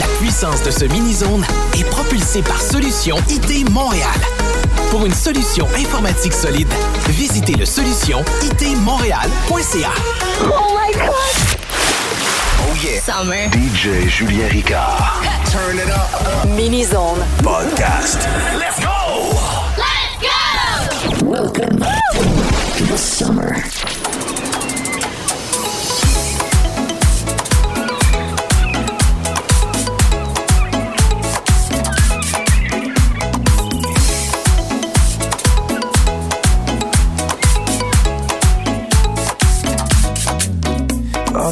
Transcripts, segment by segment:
la puissance de ce mini-zone est propulsée par Solution IT Montréal. Pour une solution informatique solide, visitez le solution itmontréal.ca. Oh my god! Oh yeah. Summer. DJ Julien Ricard. Turn it up. Mini Zone. Podcast. Let's go! Let's go! Welcome to the summer.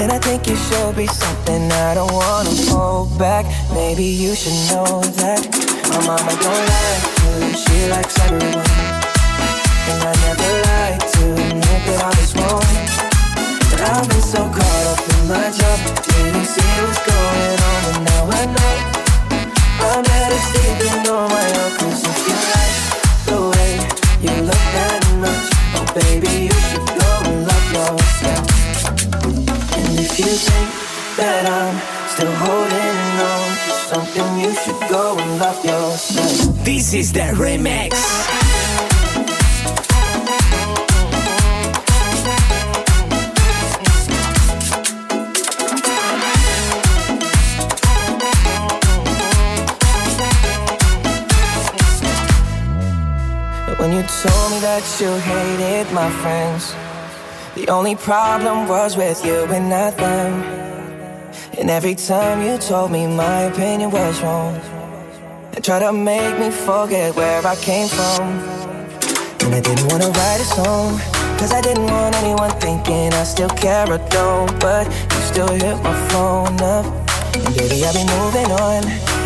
and I think you should be something I don't wanna hold back. Maybe you should know that my mama don't like you. She likes everyone, and I never like to admit that I was wrong. But I've been so caught up in my job, didn't see what's going on, and now I know I'm better sleeping on my own. 'Cause if you like the way you look that much, oh baby, you should go and love yourself. And if you think that I'm still holding on to something, you should go and love yourself. This is the remix. But when you told me that you hated my friends, the only problem was with you and not them. And every time you told me my opinion was wrong, and tried to make me forget where I came from. And I didn't wanna write a song, cause I didn't want anyone thinking I still care or don't. But you still hit my phone up, and baby, I'll be moving on.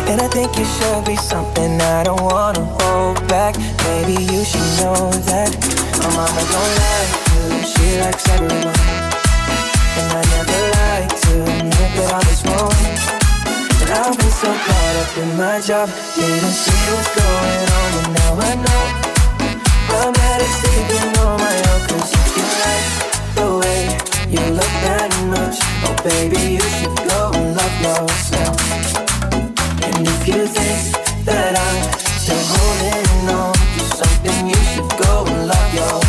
And I think you should be something I don't wanna hold back. Maybe you should know that my mama don't like you, she likes everyone. And I never like to admit that I was wrong. But I've been so caught up in my job, didn't see what's going on, and now I know I'm better sleeping on my own. Cause you like the way you look that much, oh baby, you should go and love yourself. And if you think that I'm still holding on to something, you should go and love yourself.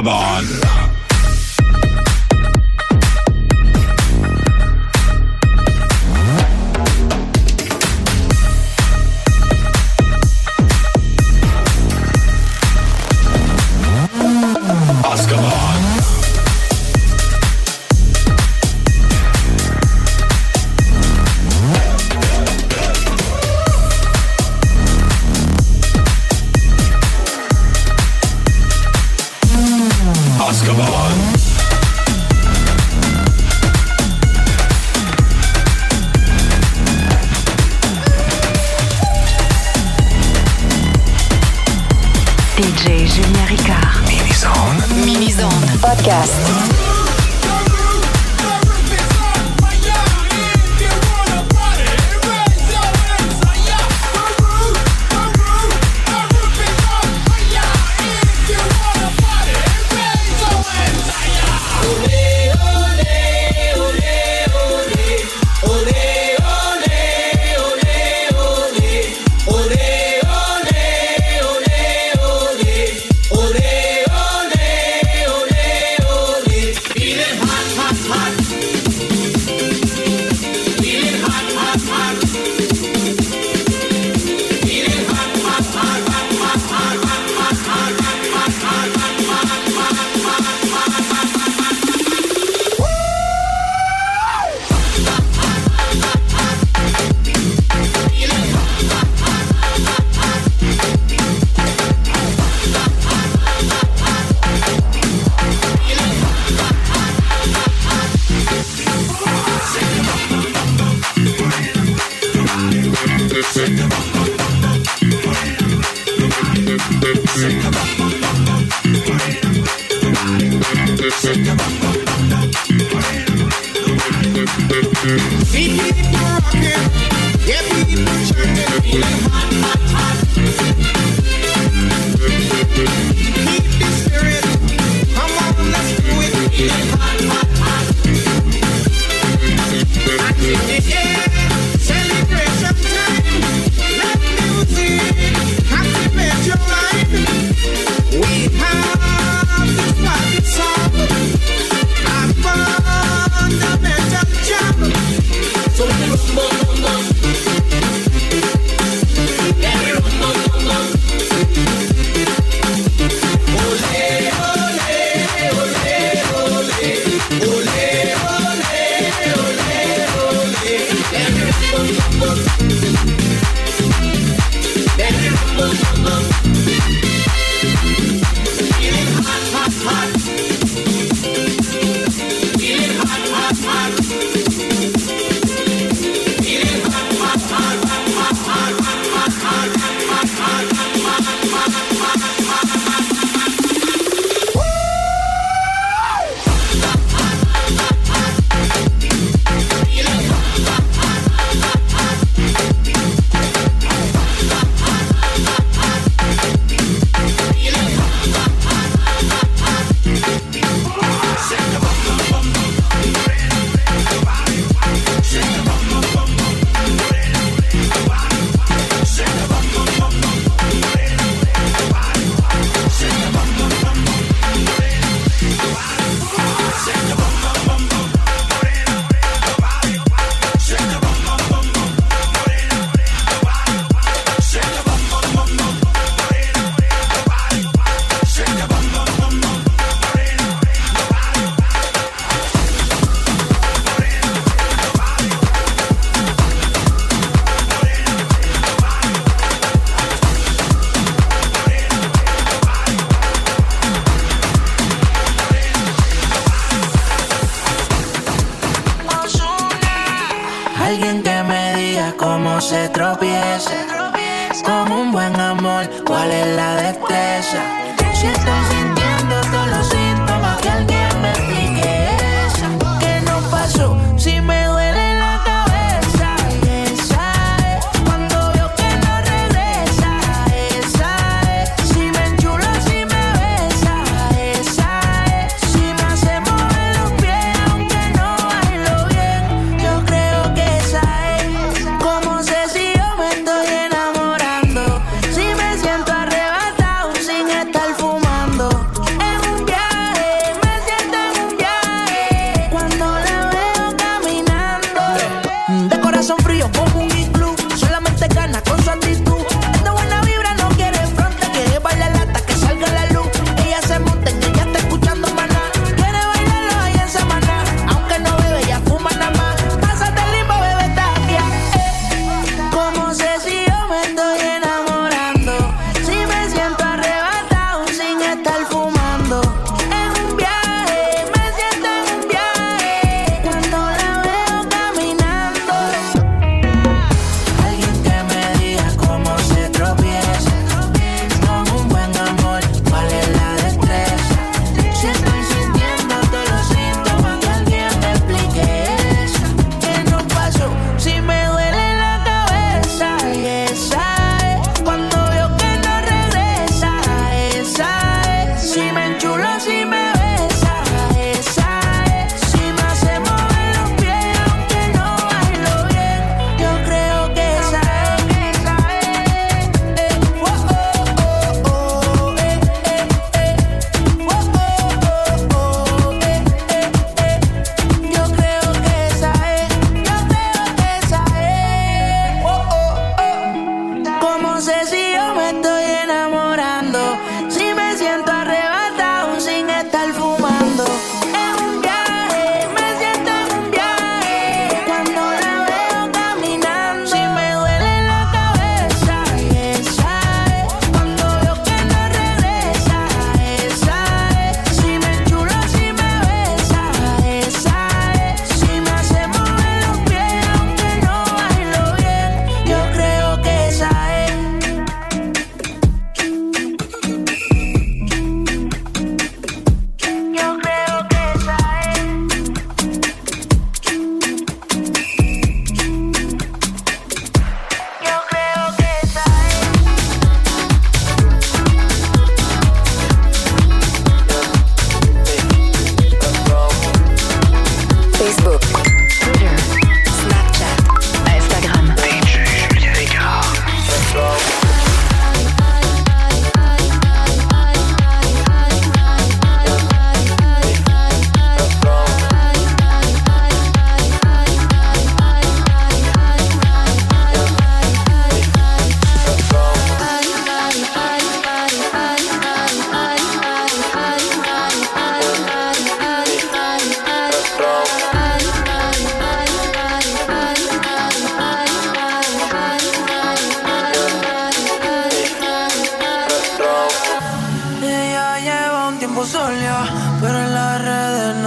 Azkaban. Azkaban.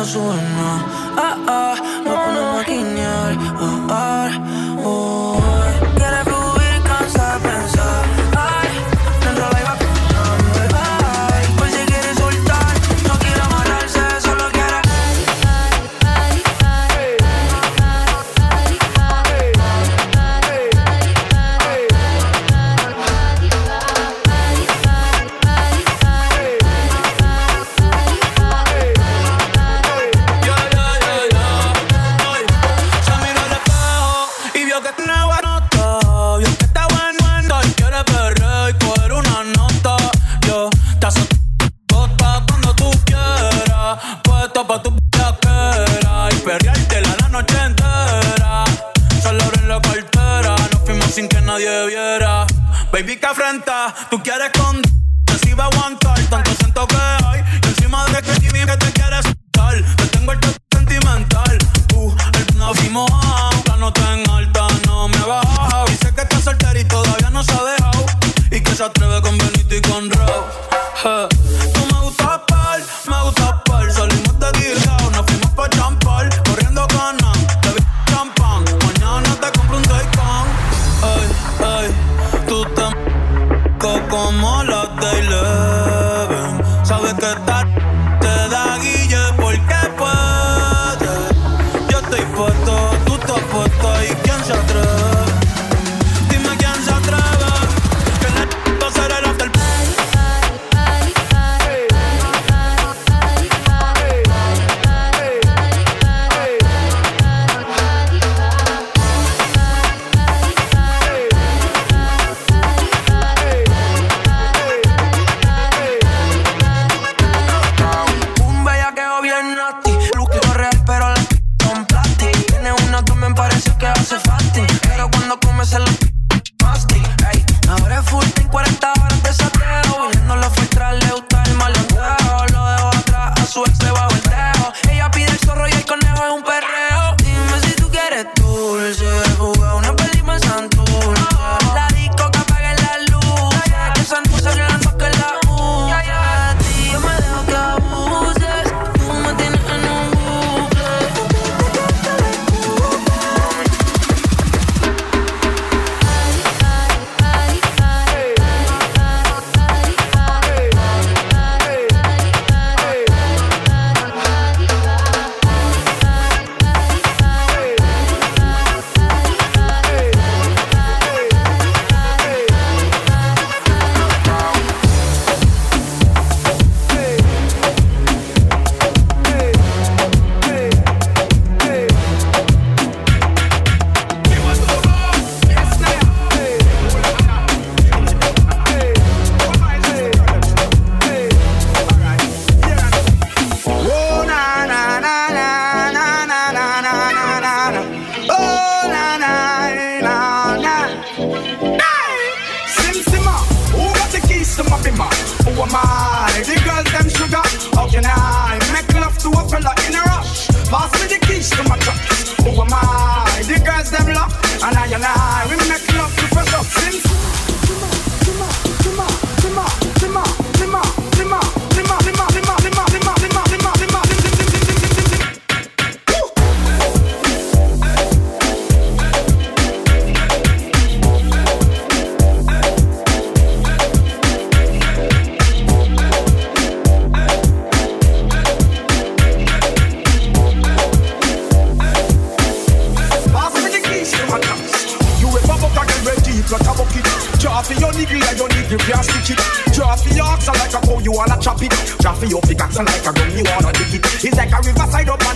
说什么？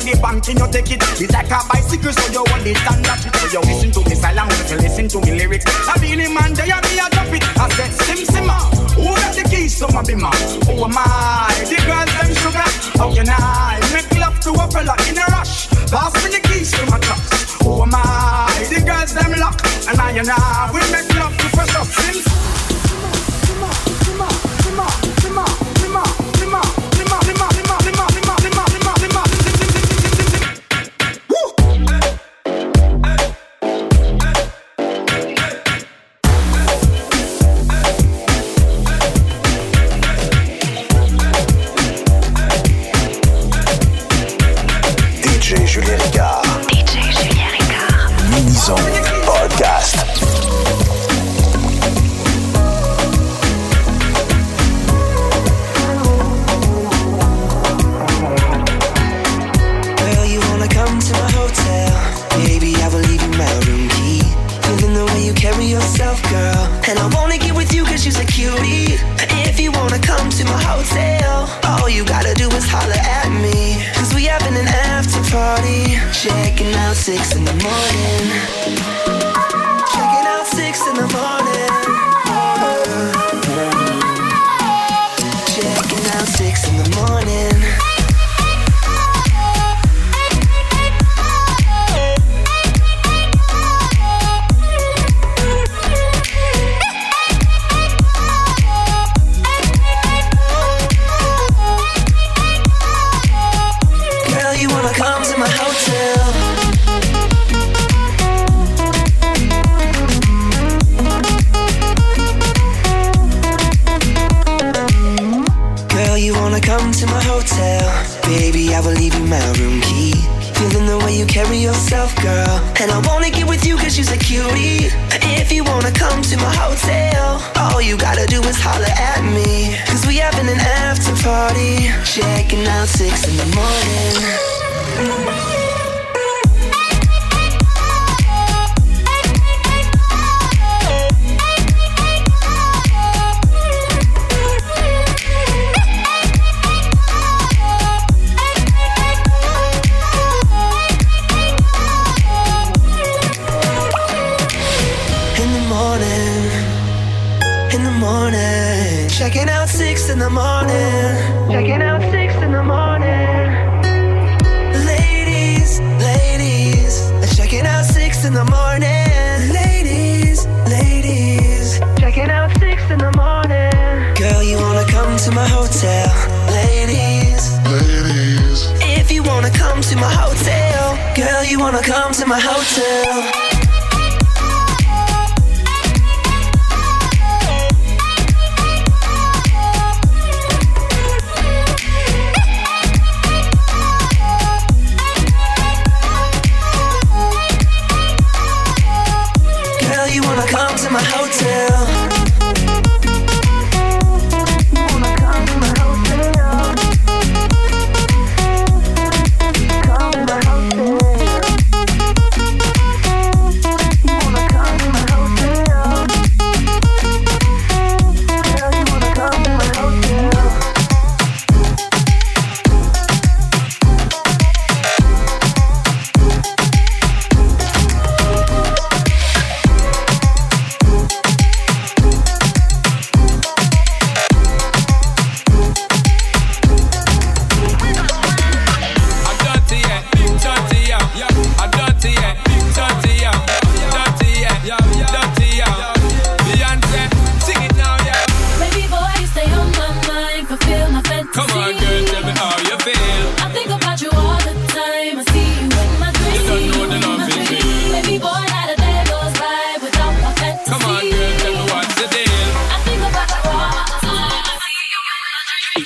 the bank and you take it. It's like a bicycle, so you want it and that it. So you listen to me silent, you listen to me lyrics. I be the man, they are me, I drop it. I said, Sim Simma, who got the keys to my bimmer? Who am I? The girls, them sugar. How can I make love to a fella in a rush? Pass me the keys to my trucks. Who am I? The girls, them lock. And I and I we make love party, checking out six in the morning. wanna come to my hotel?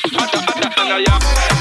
Motherfucker, yeah.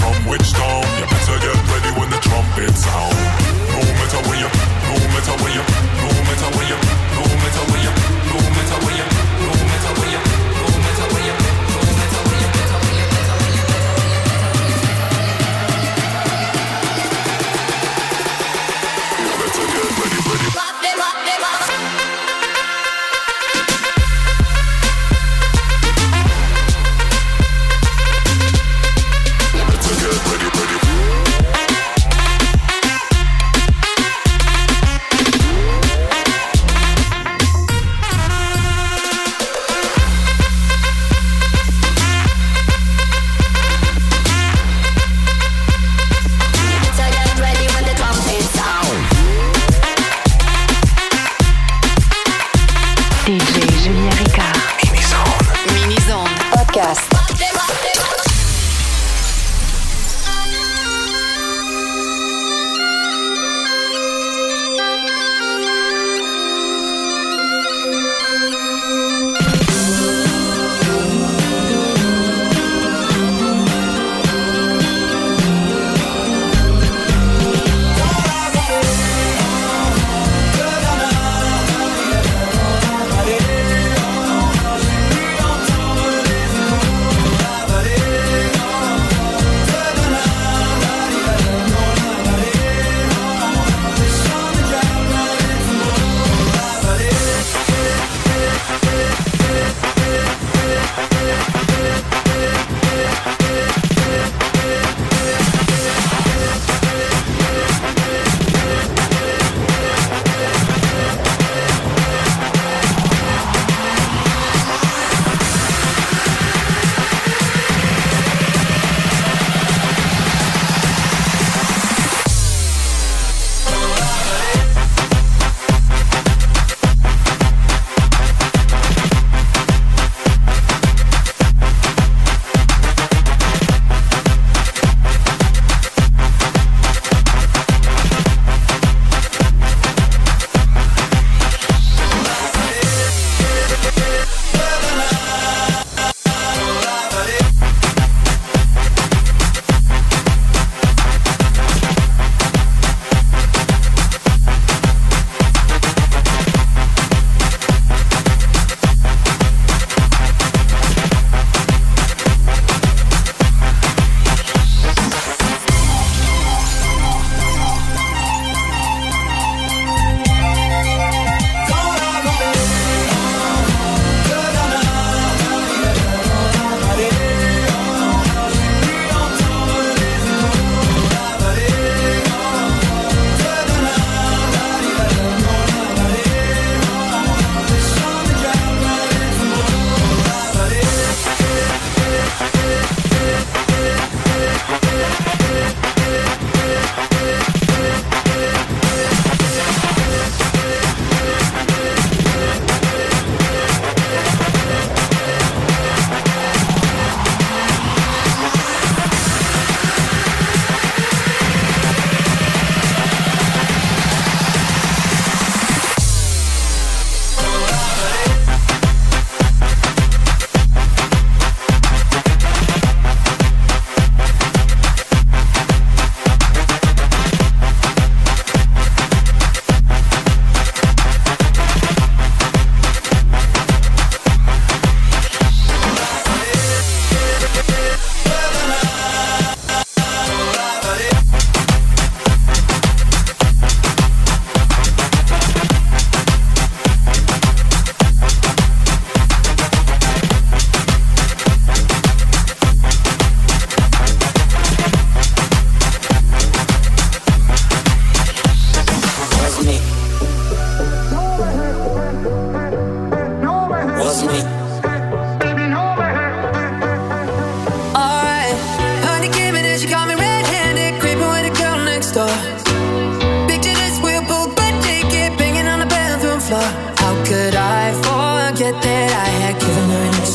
from which town. You better get ready when the trumpet sound. No matter where you, no matter where you, no matter where you.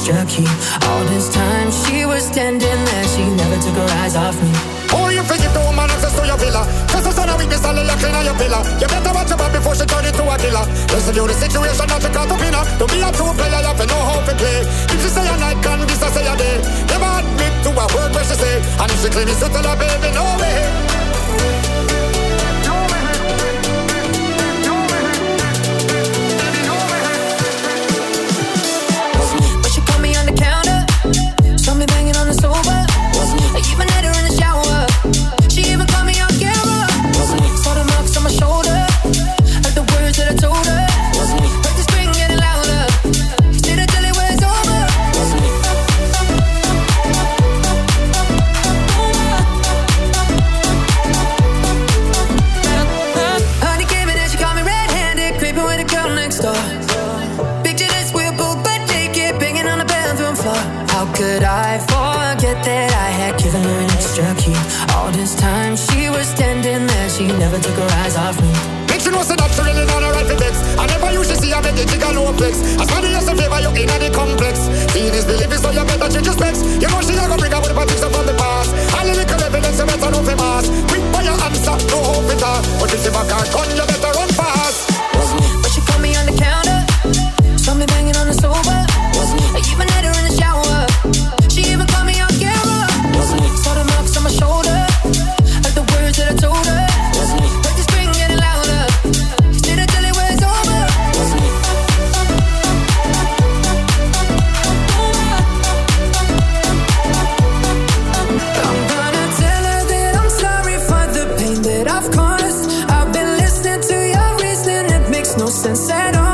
extra key. All this time she was standing there, she never took her eyes off me. Oh, you forget the woman access to your villa. Cause the son of weakness, I'll lock in your pillar. You better watch your back before she turn into a killer. Listen to the situation that you caught to in. Don't be a true player, you have to know to play. If she say a night, can this I say a day. Never admit to a word where she say. And if she claim it's a baby, no way. flex. As money as a favor, you're in the complex. Feed is believing, so you better change your specs. You know sunset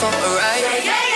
take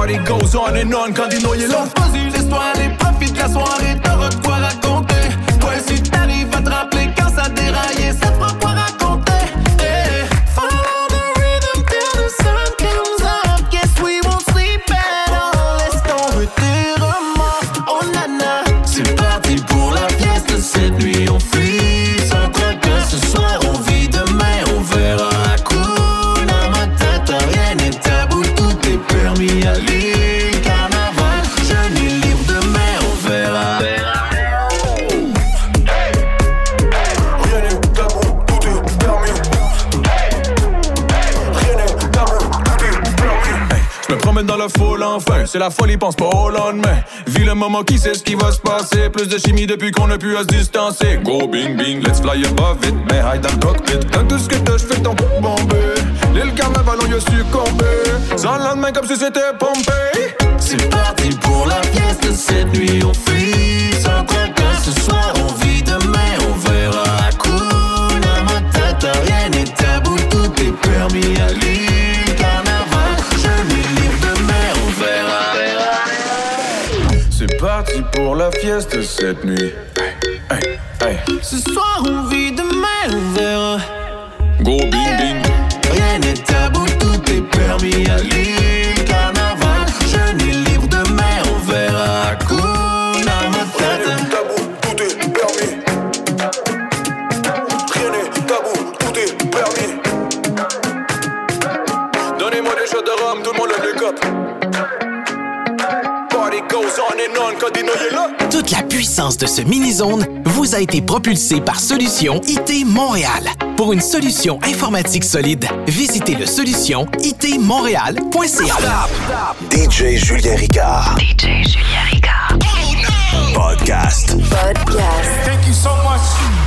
party goes on and on quand ils noyés là. pas une histoire, les profits la soirée, t'auras de quoi raconter. Ouais, si t'arrives à te rappeler quand ça déraillait, ça prend la folie, pense pas au lendemain. Vis le moment qui sait ce qui va se passer. Plus de chimie depuis qu'on a pu à se distancer. Go bing bing, let's fly above it. Mais hide dans le cockpit. Quand tout ce que t'as, j'fais ton coup bombé. L'île carnaval, on y a succombé. Sans le lendemain, comme si c'était pompé. C'est parti pour la fiesta cette nuit, on fait fiesta cette nuit. de ce mini-zone vous a été propulsé par Solution IT Montréal. Pour une solution informatique solide, visitez le solution itmontréal.ca. DJ Julien Ricard. DJ Julien Ricard. Podcast. Podcast. Thank you so much.